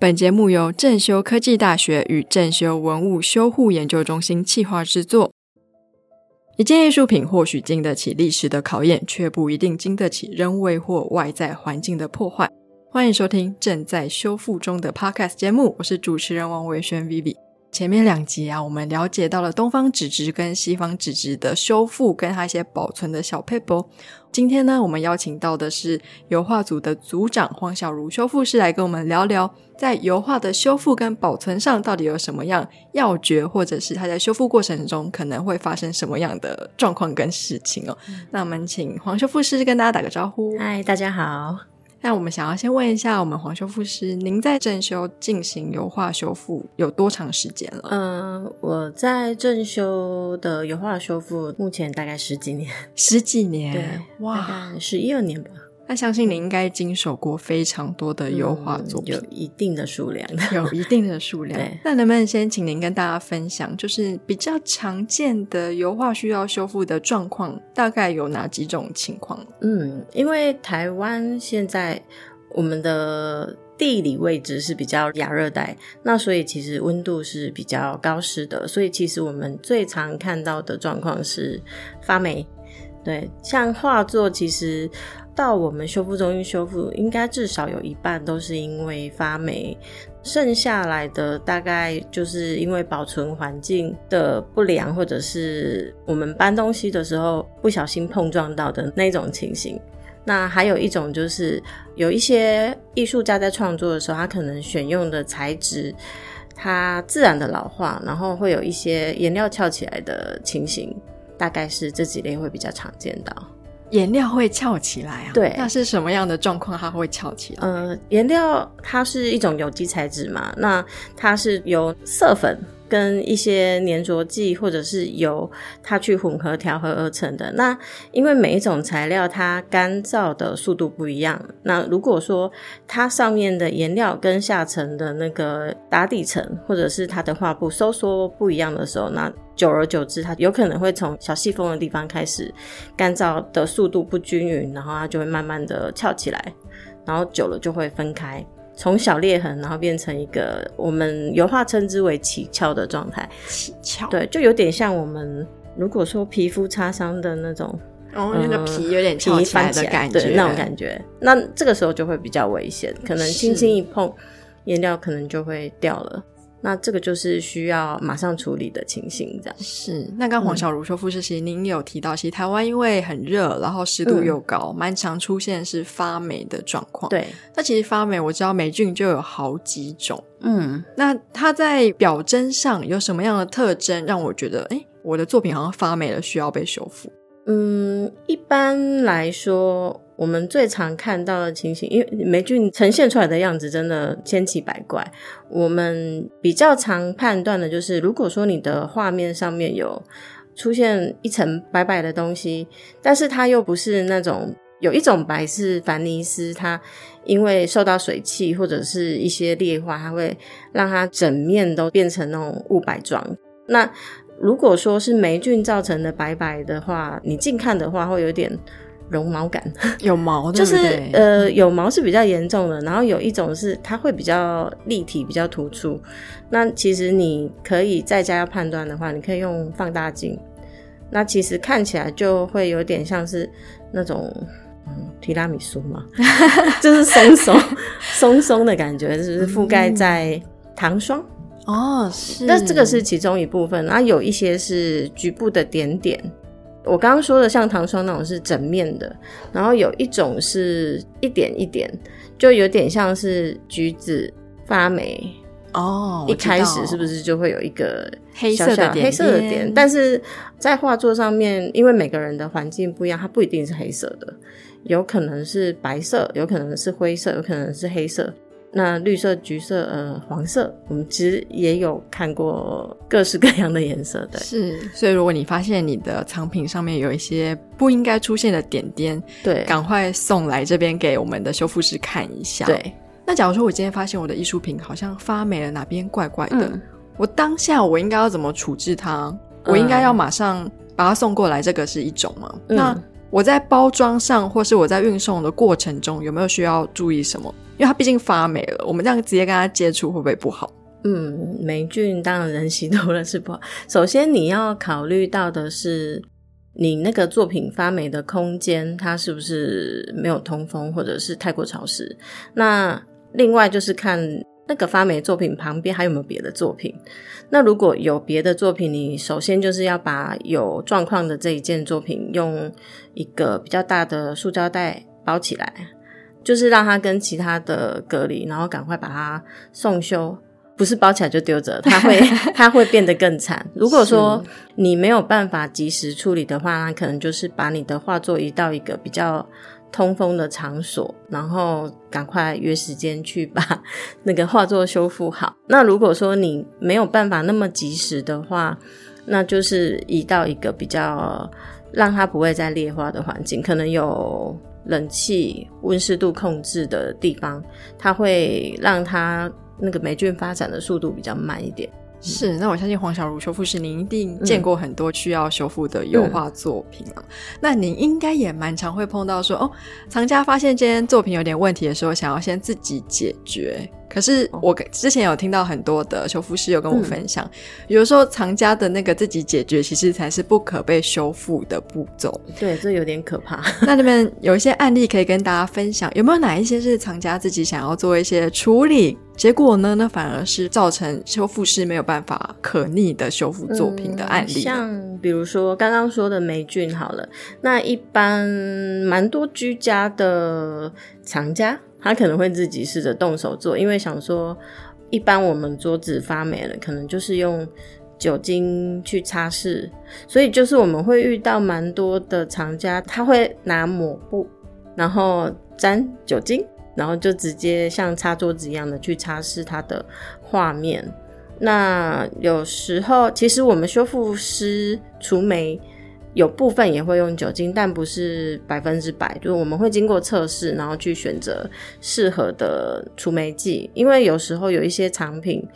本节目由正修科技大学与正修文物修护研究中心企划制作。一件艺术品或许经得起历史的考验，却不一定经得起人为或外在环境的破坏。欢迎收听正在修复中的 Podcast 节目，我是主持人王维轩 Vivi。前面两集啊，我们了解到了东方纸质跟西方纸质的修复，跟它一些保存的小 paper。今天呢，我们邀请到的是油画组的组长黄小茹修复师来跟我们聊聊，在油画的修复跟保存上到底有什么样要诀，或者是它在修复过程中可能会发生什么样的状况跟事情哦。那我们请黄修复师跟大家打个招呼。嗨，大家好。那我们想要先问一下，我们黄修复师，您在正修进行油画修复有多长时间了？嗯，我在正修的油画修复目前大概十几年，十几年，对，哇，十一二年吧。那相信你应该经手过非常多的油画作品，有一定的数量，有一定的数量。那能不能先请您跟大家分享，就是比较常见的油画需要修复的状况，大概有哪几种情况？嗯，因为台湾现在我们的地理位置是比较亚热带，那所以其实温度是比较高湿的，所以其实我们最常看到的状况是发霉。对，像画作其实。到我们修复中心修复，应该至少有一半都是因为发霉，剩下来的大概就是因为保存环境的不良，或者是我们搬东西的时候不小心碰撞到的那种情形。那还有一种就是有一些艺术家在创作的时候，他可能选用的材质，它自然的老化，然后会有一些颜料翘起来的情形，大概是这几类会比较常见到。颜料会翘起来啊？对，那是什么样的状况它会翘起来？呃，颜料它是一种有机材质嘛，那它是由色粉跟一些粘着剂或者是油它去混合调和而成的。那因为每一种材料它干燥的速度不一样，那如果说它上面的颜料跟下层的那个打底层或者是它的画布收缩不一样的时候，那久而久之，它有可能会从小细缝的地方开始干燥的速度不均匀，然后它就会慢慢的翘起来，然后久了就会分开，从小裂痕，然后变成一个我们油画称之为起翘的状态。起翘，对，就有点像我们如果说皮肤擦伤的那种，哦，那个皮有点翘起来的感觉，对那种感觉，那这个时候就会比较危险，可能轻轻一碰，颜料可能就会掉了。那这个就是需要马上处理的情形，这样是。那刚黄小茹说，傅士其实您有提到，其实台湾因为很热，然后湿度又高，蛮常出现是发霉的状况。对，那其实发霉，我知道霉菌就有好几种。嗯，那它在表征上有什么样的特征，让我觉得，哎，我的作品好像发霉了，需要被修复？嗯，一般来说。我们最常看到的情形，因为霉菌呈现出来的样子真的千奇百怪。我们比较常判断的就是，如果说你的画面上面有出现一层白白的东西，但是它又不是那种有一种白是凡尼斯，它因为受到水汽或者是一些裂化，它会让它整面都变成那种雾白状。那如果说是霉菌造成的白白的话，你近看的话会有点。绒毛感有毛，就是呃有毛是比较严重的，然后有一种是它会比较立体、比较突出。那其实你可以在家要判断的话，你可以用放大镜。那其实看起来就会有点像是那种嗯提拉米苏嘛，就是松松松松的感觉，就是覆盖在糖霜哦，是。那这个是其中一部分，然后有一些是局部的点点。我刚刚说的像糖霜那种是整面的，然后有一种是一点一点，就有点像是橘子发霉哦。一开始是不是就会有一个黑色的黑色的点？但是在画作上面，因为每个人的环境不一样，它不一定是黑色的，有可能是白色，有可能是灰色，有可能是黑色。那绿色、橘色、呃，黄色，我们其实也有看过各式各样的颜色的。是，所以如果你发现你的藏品上面有一些不应该出现的点点，对，赶快送来这边给我们的修复师看一下。对，那假如说我今天发现我的艺术品好像发霉了，哪边怪怪的，我当下我应该要怎么处置它？我应该要马上把它送过来，这个是一种吗？那我在包装上或是我在运送的过程中有没有需要注意什么？因为它毕竟发霉了，我们这样直接跟它接触会不会不好？嗯，霉菌当然人洗多了是不好。首先你要考虑到的是，你那个作品发霉的空间，它是不是没有通风，或者是太过潮湿？那另外就是看那个发霉作品旁边还有没有别的作品。那如果有别的作品，你首先就是要把有状况的这一件作品用一个比较大的塑胶袋包起来，就是让它跟其他的隔离，然后赶快把它送修。不是包起来就丢着，它会 它会变得更惨。如果说你没有办法及时处理的话，那可能就是把你的画作移到一个比较通风的场所，然后赶快约时间去把那个画作修复好。那如果说你没有办法那么及时的话，那就是移到一个比较让它不会再裂化的环境，可能有冷气、温湿度控制的地方，它会让它。那个霉菌发展的速度比较慢一点。是，那我相信黄小茹修复师，您一定见过很多需要修复的油画作品啊。那您应该也蛮常会碰到说，哦，藏家发现这件作品有点问题的时候，想要先自己解决。可是我之前有听到很多的修复师有跟我分享，有时候藏家的那个自己解决，其实才是不可被修复的步骤。对，这有点可怕。那你们有一些案例可以跟大家分享，有没有哪一些是藏家自己想要做一些处理，结果呢？那反而是造成修复师没有办法可逆的修复作品的案例。像比如说刚刚说的霉菌，好了，那一般蛮多居家的藏家。他可能会自己试着动手做，因为想说，一般我们桌子发霉了，可能就是用酒精去擦拭，所以就是我们会遇到蛮多的厂家，他会拿抹布，然后沾酒精，然后就直接像擦桌子一样的去擦拭它的画面。那有时候，其实我们修复师除霉。有部分也会用酒精，但不是百分之百。就是我们会经过测试，然后去选择适合的除霉剂。因为有时候有一些产品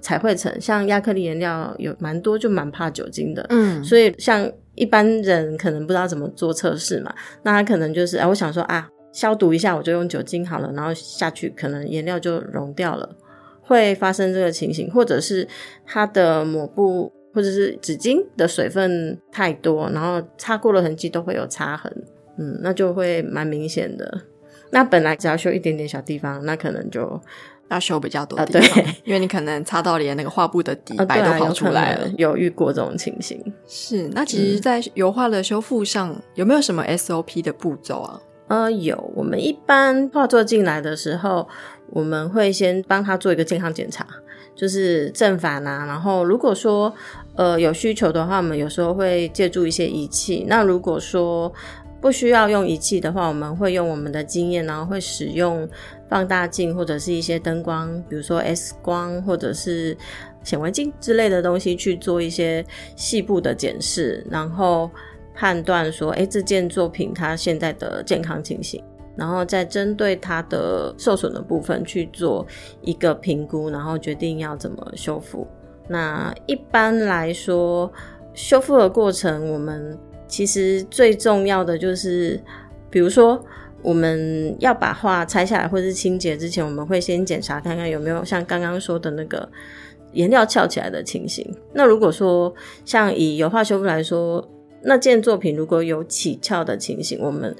彩绘层，像亚克力颜料，有蛮多就蛮怕酒精的。嗯，所以像一般人可能不知道怎么做测试嘛，那他可能就是啊，我想说啊，消毒一下我就用酒精好了，然后下去可能颜料就溶掉了，会发生这个情形，或者是它的抹布。或者是纸巾的水分太多，然后擦过的痕迹都会有擦痕，嗯，那就会蛮明显的。那本来只要修一点点小地方，那可能就要修比较多地方，因为你可能擦到连那个画布的底白都跑出来了。有遇过这种情形。是，那其实，在油画的修复上，有没有什么 SOP 的步骤啊？呃，有。我们一般画作进来的时候，我们会先帮他做一个健康检查。就是正反啊，然后如果说呃有需求的话，我们有时候会借助一些仪器。那如果说不需要用仪器的话，我们会用我们的经验，然后会使用放大镜或者是一些灯光，比如说 X 光或者是显微镜之类的东西去做一些细部的检视，然后判断说，哎，这件作品它现在的健康情形。然后再针对它的受损的部分去做一个评估，然后决定要怎么修复。那一般来说，修复的过程，我们其实最重要的就是，比如说我们要把画拆下来或者是清洁之前，我们会先检查看看有没有像刚刚说的那个 颜料翘起来的情形。那如果说像以油画修复来说，那件作品如果有起翘的情形，我们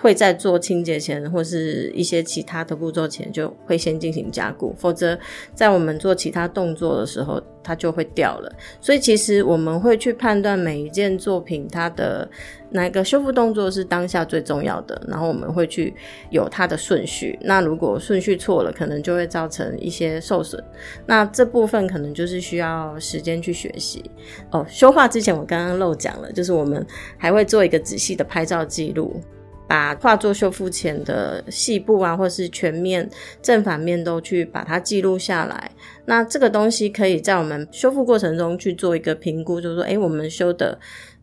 会在做清洁前，或是一些其他的步骤前，就会先进行加固，否则在我们做其他动作的时候，它就会掉了。所以其实我们会去判断每一件作品它的哪个修复动作是当下最重要的，然后我们会去有它的顺序。那如果顺序错了，可能就会造成一些受损。那这部分可能就是需要时间去学习。哦，修画之前我刚刚漏讲了，就是我们还会做一个仔细的拍照记录。把画作修复前的细部啊，或是全面正反面都去把它记录下来。那这个东西可以在我们修复过程中去做一个评估，就是说，诶，我们修的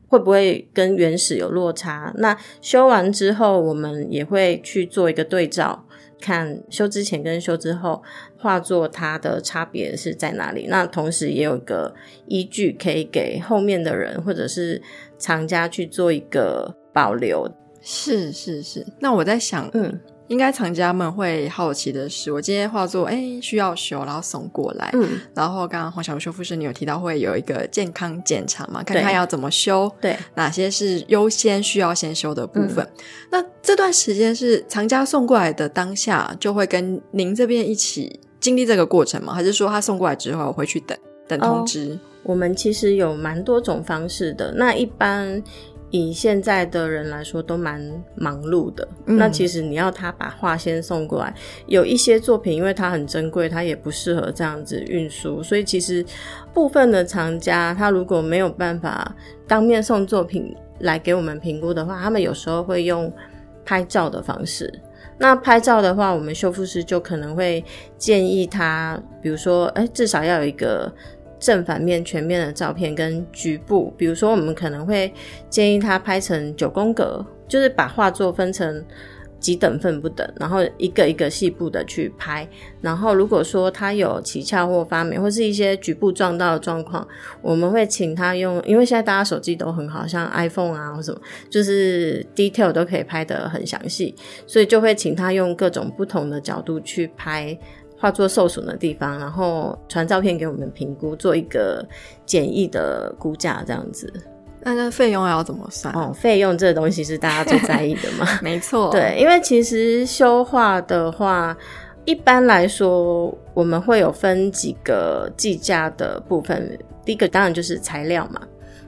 会不会跟原始有落差？那修完之后，我们也会去做一个对照，看修之前跟修之后画作它的差别是在哪里。那同时也有一个依据，可以给后面的人或者是藏家去做一个保留。是是是，那我在想，嗯，应该藏家们会好奇的是，我今天画作哎需要修，然后送过来，嗯，然后刚刚黄小修复师你有提到会有一个健康检查嘛，看看要怎么修，对，哪些是优先需要先修的部分。那这段时间是藏家送过来的当下，就会跟您这边一起经历这个过程吗？还是说他送过来之后回去等等通知？我们其实有蛮多种方式的。那一般。以现在的人来说，都蛮忙碌的。那其实你要他把画先送过来，有一些作品，因为它很珍贵，它也不适合这样子运输。所以其实部分的藏家，他如果没有办法当面送作品来给我们评估的话，他们有时候会用拍照的方式。那拍照的话，我们修复师就可能会建议他，比如说，哎，至少要有一个。正反面全面的照片跟局部，比如说我们可能会建议他拍成九宫格，就是把画作分成几等份不等，然后一个一个细部的去拍。然后如果说他有起翘或发霉，或是一些局部撞到的状况，我们会请他用，因为现在大家手机都很好，像 iPhone 啊或什么，就是 detail 都可以拍得很详细，所以就会请他用各种不同的角度去拍。画作受损的地方，然后传照片给我们评估，做一个简易的估价，这样子。那那费用要怎么算？哦，费用这个东西是大家最在意的嘛？没错，对，因为其实修画的话，一般来说我们会有分几个计价的部分。第一个当然就是材料嘛，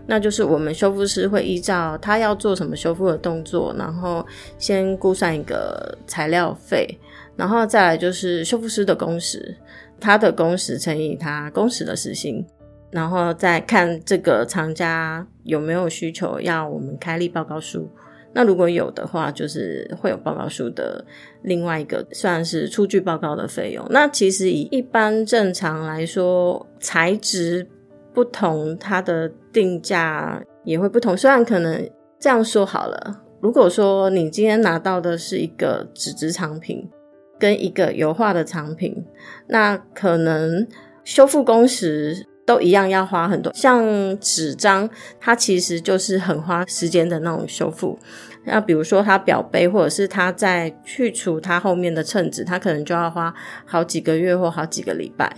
那就是我们修复师会依照他要做什么修复的动作，然后先估算一个材料费。然后再来就是修复师的工时，他的工时乘以他工时的时薪，然后再看这个厂家有没有需求要我们开立报告书。那如果有的话，就是会有报告书的另外一个算是出具报告的费用。那其实以一般正常来说，材质不同，它的定价也会不同。虽然可能这样说好了，如果说你今天拿到的是一个纸质产品。跟一个油画的产品，那可能修复工时都一样，要花很多。像纸张，它其实就是很花时间的那种修复。那比如说它表杯，或者是它在去除它后面的衬纸，它可能就要花好几个月或好几个礼拜。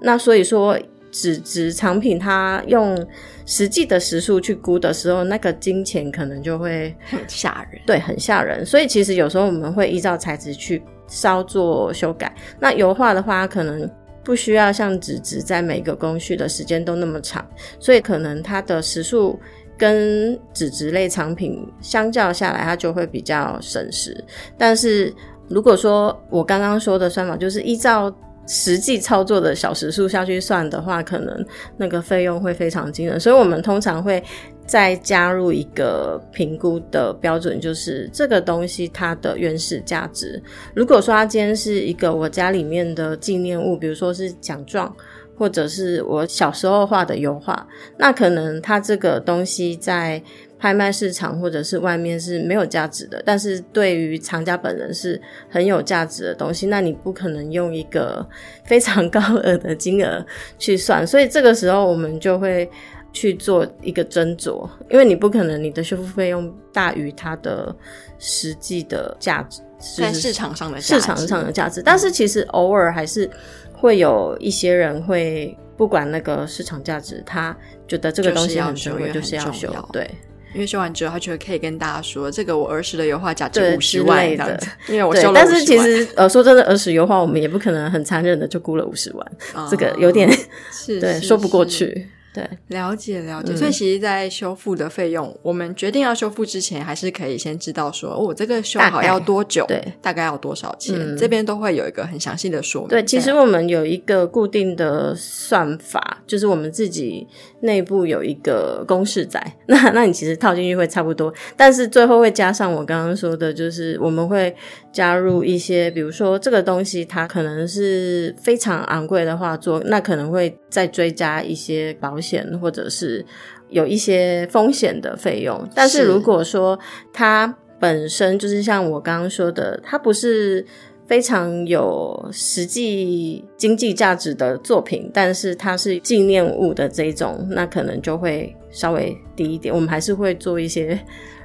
那所以说，纸质产品它用实际的时数去估的时候，那个金钱可能就会很吓人。对，很吓人。所以其实有时候我们会依照材质去。稍作修改。那油画的话，可能不需要像纸质在每个工序的时间都那么长，所以可能它的时速跟纸质类产品相较下来，它就会比较省时。但是如果说我刚刚说的算法，就是依照实际操作的小时数下去算的话，可能那个费用会非常惊人。所以我们通常会。再加入一个评估的标准，就是这个东西它的原始价值。如果说它今天是一个我家里面的纪念物，比如说是奖状，或者是我小时候画的油画，那可能它这个东西在拍卖市场或者是外面是没有价值的。但是对于藏家本人是很有价值的东西，那你不可能用一个 非常高额的金额去算。所以这个时候我们就会。去做一个斟酌，因为你不可能你的修复费用大于它的实际的价值，在市场上的市场上的价值。但是其实偶尔还是会有一些人会不管那个市场价值，他觉得这个东西很重要，就是要修。对，因为修完之后，他觉得可以跟大家说，这个我儿时的油画价值五十万的，因为我修了但是其实呃，说真的，儿时油画我们也不可能很残忍的就估了五十万，这个有点 对说不过去。对，了解了解。所以其实，在修复的费用，我们决定要修复之前，还是可以先知道说，我这个修好要多久，对，大概要多少钱，这边都会有一个很详细的说明。对，其实我们有一个固定的算法，就是我们自己内部有一个公式在，那那你其实套进去会差不多，但是最后会加上我刚刚说的，就是我们会加入一些，比如说这个东西它可能是非常昂贵的画作，那可能会再追加一些保。险或者是有一些风险的费用，但是如果说它本身就是像我刚刚说的，它不是非常有实际经济价值的作品，但是它是纪念物的这种，那可能就会稍微低一点。我们还是会做一些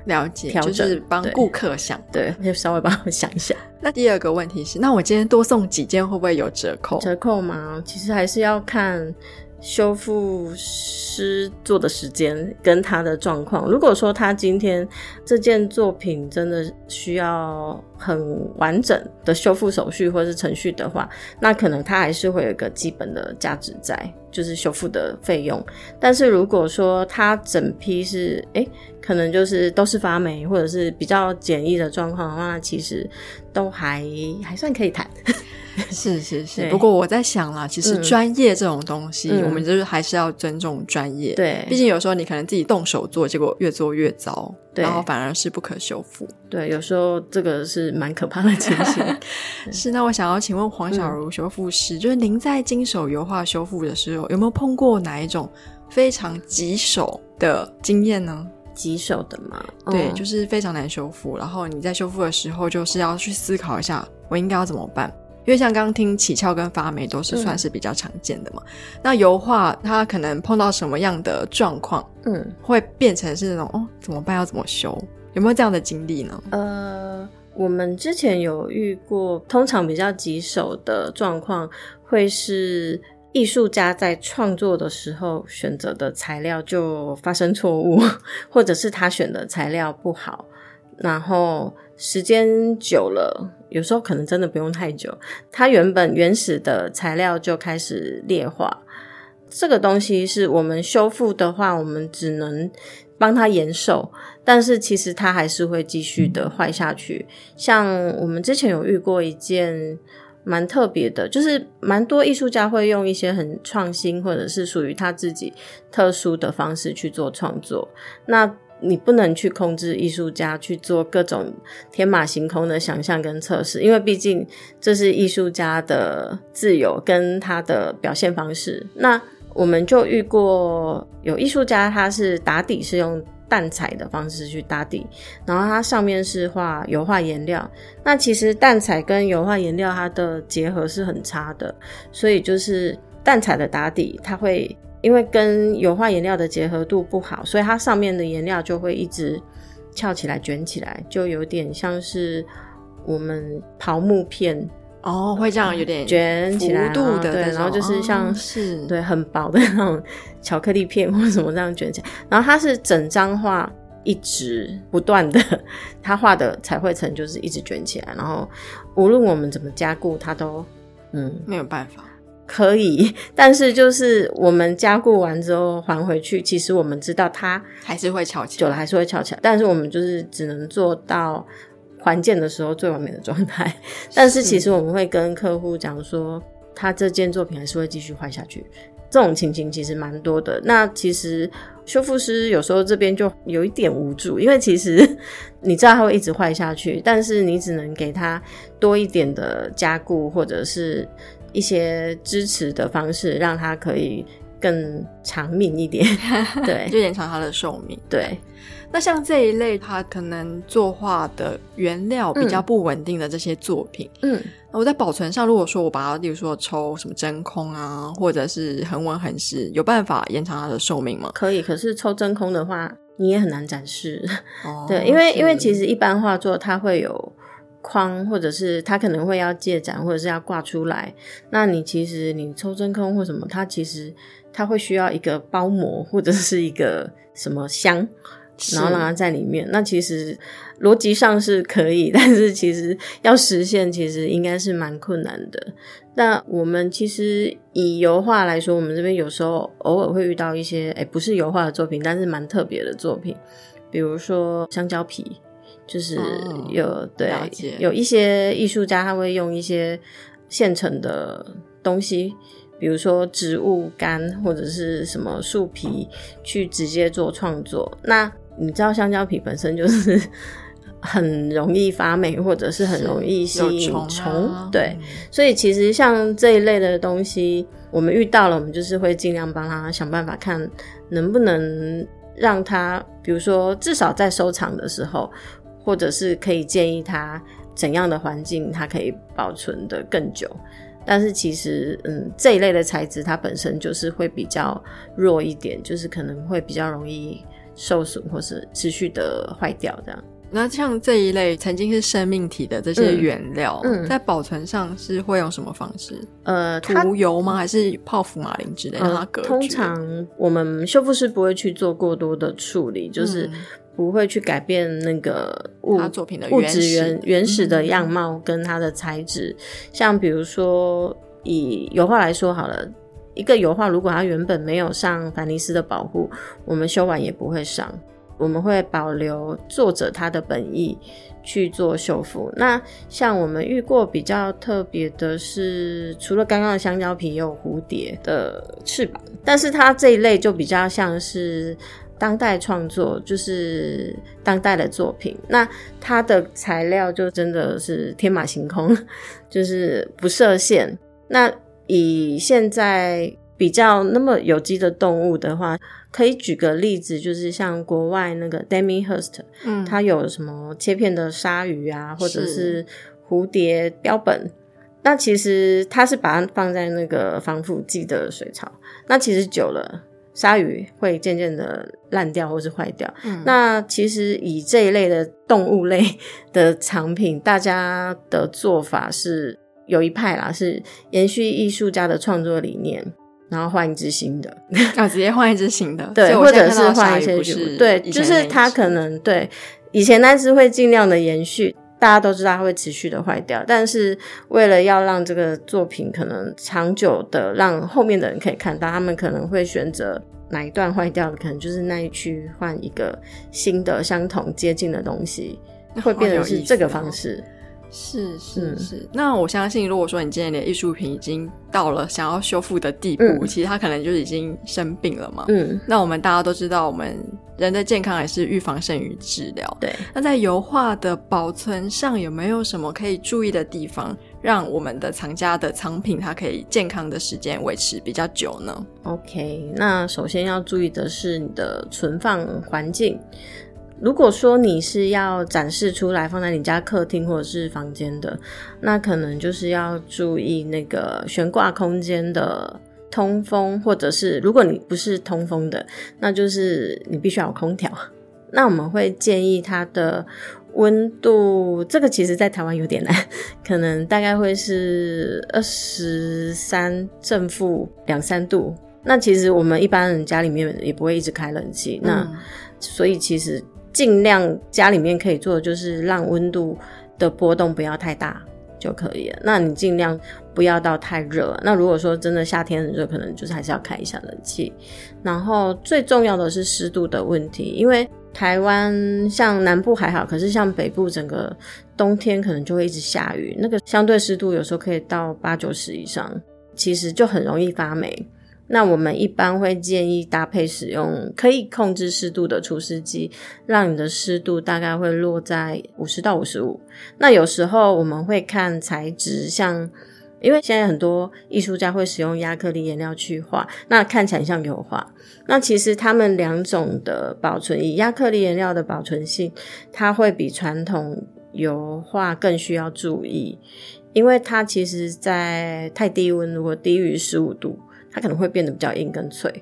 了解，调整就是帮顾客想。对，就稍微帮我想一下那第二个问题是，那我今天多送几件会不会有折扣？折扣吗，其实还是要看修复师做的时间跟他的状况。如果说他今天这件作品真的需要很完整的修复手续或是程序的话，那可能他还是会有一个基本的价值在，就是修复的费用。但是如果说它整批是诶，可能就是都是发霉或者是比较简易的状况的话，那其实都还还算可以谈。是是是，不过我在想啦，其实嗯专业这种东西，嗯我们就是还是要尊重专业。，对，毕竟有时候你可能自己动手做，结果越做越糟，对然后反而是不可修复。对，有时候这个是蛮可怕的情形。是，那我想要请问黄小嗯茹修复师，就是您在经手油画修复的时候，有没有碰过哪一种非常棘手的经验呢？棘手的嘛，对，嗯就是非常难修复，然后你在修复的时候，就是要去思考一下，我应该要怎么办。因为像刚刚听起翘跟发霉都是算是比较常见的嘛，那油画它可能碰到什么样的状况，嗯会变成是那种哦怎么办要怎么修？有没有这样的经历呢？呃，我们之前有遇过，通常比较棘手的状况会是艺术家在创作的时候选择的材料就发生错误，或者是他选的材料不好，然后时间久了，有时候可能真的不用太久，它原本原始的材料就开始劣化。这个东西是我们修复的话，我们只能帮它延寿，但是其实它还是会继续的坏下去。像我们之前有遇过一件蛮特别的，就是蛮多艺术家会用一些很创新或者是属于他自己特殊的方式去做创作。那你不能去控制艺术家去做各种天马行空的想象跟测试，因为毕竟这是艺术家的自由跟他的表现方式。那我们就遇过有艺术家，他是打底是用淡彩的方式去打底，然后它上面是画油画颜料。那其实淡彩跟油画颜料它的结合是很差的，所以就是淡彩的打底，它会因为跟油画颜料的结合度不好，所以它上面的颜料就会一直翘起来、卷起来，就有点像是我们刨木片哦，会这样有点卷起来幅度的那种，然后就是像哦是对，很薄的那种巧克力片或者什么这样卷起来，然后它是整张画一直不断的，它画的彩绘层就是一直卷起来，然后无论我们怎么加固，它都嗯没有办法。可以，但是就是我们加固完之后还回去，其实我们知道它还是会翘起来。久了还是会翘起来，但是我们就是只能做到还建的时候最完美的状态。但是其实我们会跟客户讲说，他这件作品还是会继续坏下去。这种情形其实蛮多的。那其实修复师有时候这边就有一点无助，因为其实 你知道它会一直坏下去，但是你只能给他多一点的加固或者是一些支持的方式，让它可以更长命一点。对就延长它的寿命。对。那像这一类，它可能作画的原料比较不稳定的这些作品，嗯，那我在保存上，如果说我把它，例如说抽什么真空啊，或者是恒温恒湿，有办法延长它的寿命吗？可以，可是抽真空的话，你也很难展示。哦 对，因为因为其实一般画作它会有框，或者是它可能会要借展，或者是要挂出来。那你其实你抽真空或什么，它其实它会需要一个包膜或者是一个什么箱。然后让它在里面，那其实逻辑上是可以，但是其实要实现，其实应该是蛮困难的。那我们其实以油画来说，我们这边有时候偶尔会遇到一些，哎，不是油画的作品，但是蛮特别的作品，比如说香蕉皮，就是哦有、对有一些艺术家他会用一些现成的东西。比如说植物干或者是什么树皮，去直接做创作。那你知道香蕉皮本身就是很容易发霉，或者是很容易吸引虫，虫啊对。所以其实像这一类的东西，我们遇到了，我们就是会尽量帮他想办法，看能不能让他，比如说至少在收藏的时候，或者是可以建议他，怎样的环境它可以保存的更久。但是其实，嗯，这一类的材质它本身就是会比较弱一点，就是可能会比较容易受损或是持续的坏掉这样。那像这一类曾经是生命体的这些原料，嗯在保存上是会用什么方式？呃，涂油吗？还是泡福马林之类让它呃隔绝？通常我们修复师不会去做过多的处理，就是不会去改变那个物作品的物质原始原原始的嗯样貌跟它的材质。像比如说以油画来说好了。一个油画，如果它原本没有上凡尼斯的保护，我们修完也不会上。我们会保留作者他的本意去做修复。那像我们遇过比较特别的是，除了刚刚的香蕉皮，也有蝴蝶的翅膀，但是它这一类就比较像是当代创作，就是当代的作品。那它的材料就真的是天马行空，就是不设限。那以现在比较那么有机的动物的话，可以举个例子，就是像国外那个 Demi Hurst，嗯，它有什么切片的鲨鱼啊，或者是是蝴蝶标本。那其实它是把它放在那个防腐剂的水槽，那其实久了，鲨鱼会渐渐的烂掉或是坏掉。嗯那其实以这一类的动物类 的产品，大家的做法是有一派啦，是延续艺术家的创作理念，然后换一只新的。啊，直接换一只新的，对，或者是换一些对，就是前那一只它可能对以前那只会尽量的延续，大家都知道它会持续的坏掉，但是为了要让这个作品可能长久的让后面的人可以看到，他们可能会选择哪一段坏掉的，可能就是那一区换一个新的相同接近的东西，会变成是这个方式。是是嗯是，那我相信，如果说你今天的艺术品已经到了想要修复的地步，嗯其实它可能就已经生病了嘛。嗯，那我们大家都知道，我们人的健康也是预防胜于治疗。对。那在油画的保存上，有没有什么可以注意的地方，让我们的藏家的藏品它可以健康的时间维持比较久呢？OK，那首先要注意的是你的存放环境。如果说你是要展示出来放在你家客厅或者是房间的，那可能就是要注意那个悬挂空间的通风，或者是如果你不是通风的，那就是你必须要有空调。那我们会建议它的温度，这个其实在台湾有点难，可能大概会是二十三正负两三度。那其实我们一般人家里面也不会一直开冷气，那嗯所以其实尽量家里面可以做的就是让温度的波动不要太大就可以了。那你尽量不要到太热。那如果说真的夏天很热，可能就是还是要开一下冷气。然后最重要的是湿度的问题，因为台湾像南部还好，可是像北部整个冬天可能就会一直下雨，那个相对湿度有时候可以到八九十以上，其实就很容易发霉。那我们一般会建议搭配使用可以控制湿度的除湿机，让你的湿度大概会落在五十到五十五。那有时候我们会看材质，像因为现在很多艺术家会使用亚克力颜料去画，那看起来像油画。那其实他们两种的保存，以亚克力颜料的保存性，它会比传统油画更需要注意，因为它其实在太低温，如果低于十五度。它可能会变得比较硬跟脆，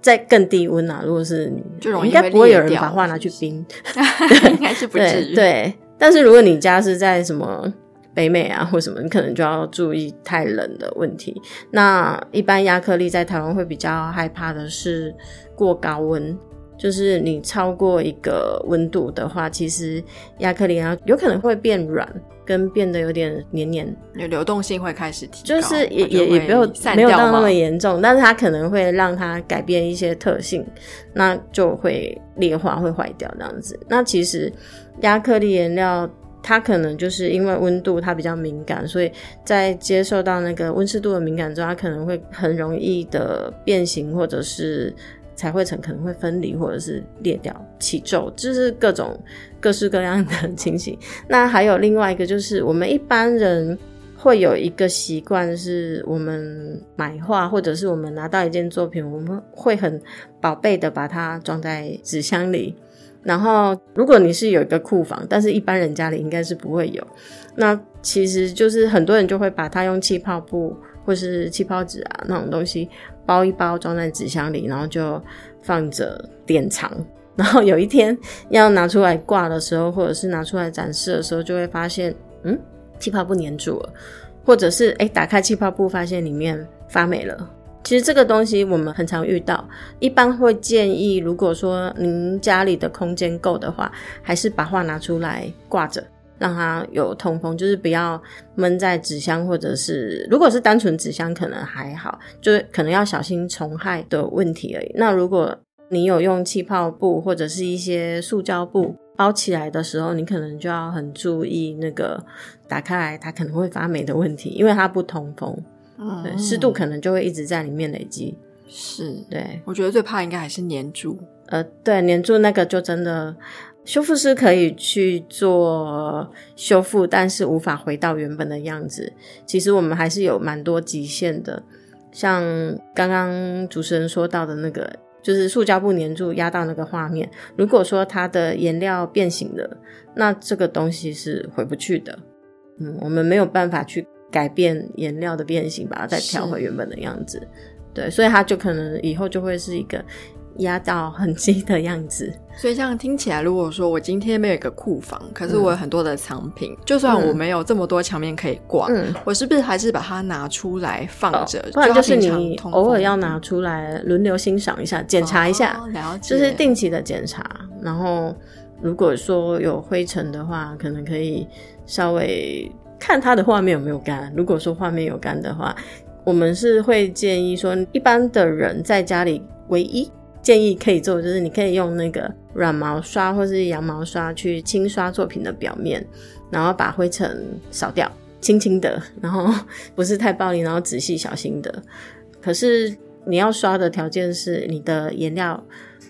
在更低温啊，如果是你就容易应该不会有人把画拿去冰，应该是不至于。对对。但是如果你家是在什么北美啊或什么，你可能就要注意太冷的问题。那一般亚克力在台湾会比较害怕的是过高温，就是你超过一个温度的话，其实亚克力啊有可能会变软。跟变得有点黏黏，有流动性会开始提高，就是也也也没有没有到那么严重，但是它可能会让它改变一些特性，那就会裂化会坏掉这样子。那其实亚克力颜料它可能就是因为温度它比较敏感，所以在接受到那个温湿度的敏感之后，它可能会很容易的变形或者是。彩绘层可能会分离，或者是裂掉、起皱，就是各种各式各样的 情形。那还有另外一个，就是我们一般人会有一个习惯，是我们买画或者是我们拿到一件作品，我们会很宝贝的把它装在纸箱里。然后，如果你是有一个库房，但是一般人家里应该是不会有。那其实就是很多人就会把它用气泡布或是气泡纸啊那种东西包一包装在纸箱里，然后就放着典藏。然后有一天要拿出来挂的时候，或者是拿出来展示的时候，就会发现，嗯，气泡布粘住了，或者是哎，打开气泡布发现里面发霉了。其实这个东西我们很常遇到，一般会建议，如果说您家里的空间够的话，还是把画拿出来挂着，让它有通风，就是不要闷在纸箱，或者是如果是单纯纸箱可能还好，就是可能要小心虫害的问题而已。那如果你有用气泡布或者是一些塑胶布包起来的时候，你可能就要很注意那个打开来它可能会发霉的问题，因为它不通风。对，湿度可能就会一直在里面累积。是，对，我觉得最怕应该还是粘住。呃，对，粘住那个就真的修复师可以去做修复，但是无法回到原本的样子。其实我们还是有蛮多极限的，像刚刚主持人说到的那个，就是塑胶布粘住压到那个画面。如果说它的颜料变形了，那这个东西是回不去的。嗯，我们没有办法去。改变颜料的变形，把它再调回原本的样子，对，所以它就可能以后就会是一个压到很低的样子。所以这样听起来，如果说我今天没有一个库房，可是我有很多的藏品，就算我没有这么多墙面可以挂，嗯我是不是还是把它拿出来放着？不然就是你偶尔要拿出来轮流欣赏一下，检查一下，就是定期的检查。然后如果说有灰尘的话，可能可以稍微。看它的画面有没有干。如果说画面有干的话，我们是会建议说，一般的人在家里唯一建议可以做，就是你可以用那个软毛刷或是羊毛刷去轻刷作品的表面，然后把灰尘扫掉，轻轻的，然后不是太暴力，然后仔细小心的。可是你要刷的条件是你的颜料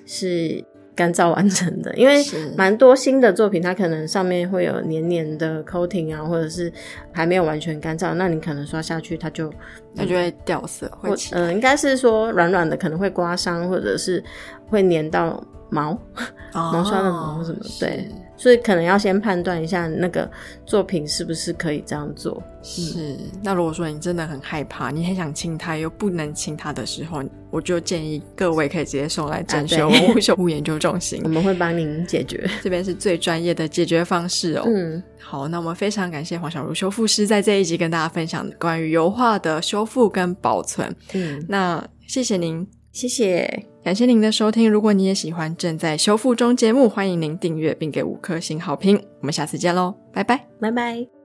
是。干燥完成的，因为蛮多新的作品，它可能上面会有黏黏的 coating 啊，或者是还没有完全干燥，那你可能刷下去它就它就会掉色，会嗯，应该是说软软的，可能会刮伤，或者是会粘到毛 毛刷的毛什么，对。所以可能要先判断一下那个作品是不是可以这样做。是，那如果说你真的很害怕，你很想亲它又不能亲它的时候，我就建议各位可以直接送来整修文物修复研究中心，我们会帮您解决。这边是最专业的解决方式哦。嗯，好，那我们非常感谢黄小茹修复师在这一集跟大家分享关于油画的修复跟保存。嗯，那谢谢您。谢谢，感谢您的收听。如果你也喜欢正在修复中节目，欢迎您订阅并给五颗星好评。我们下次见喽，拜拜，拜拜。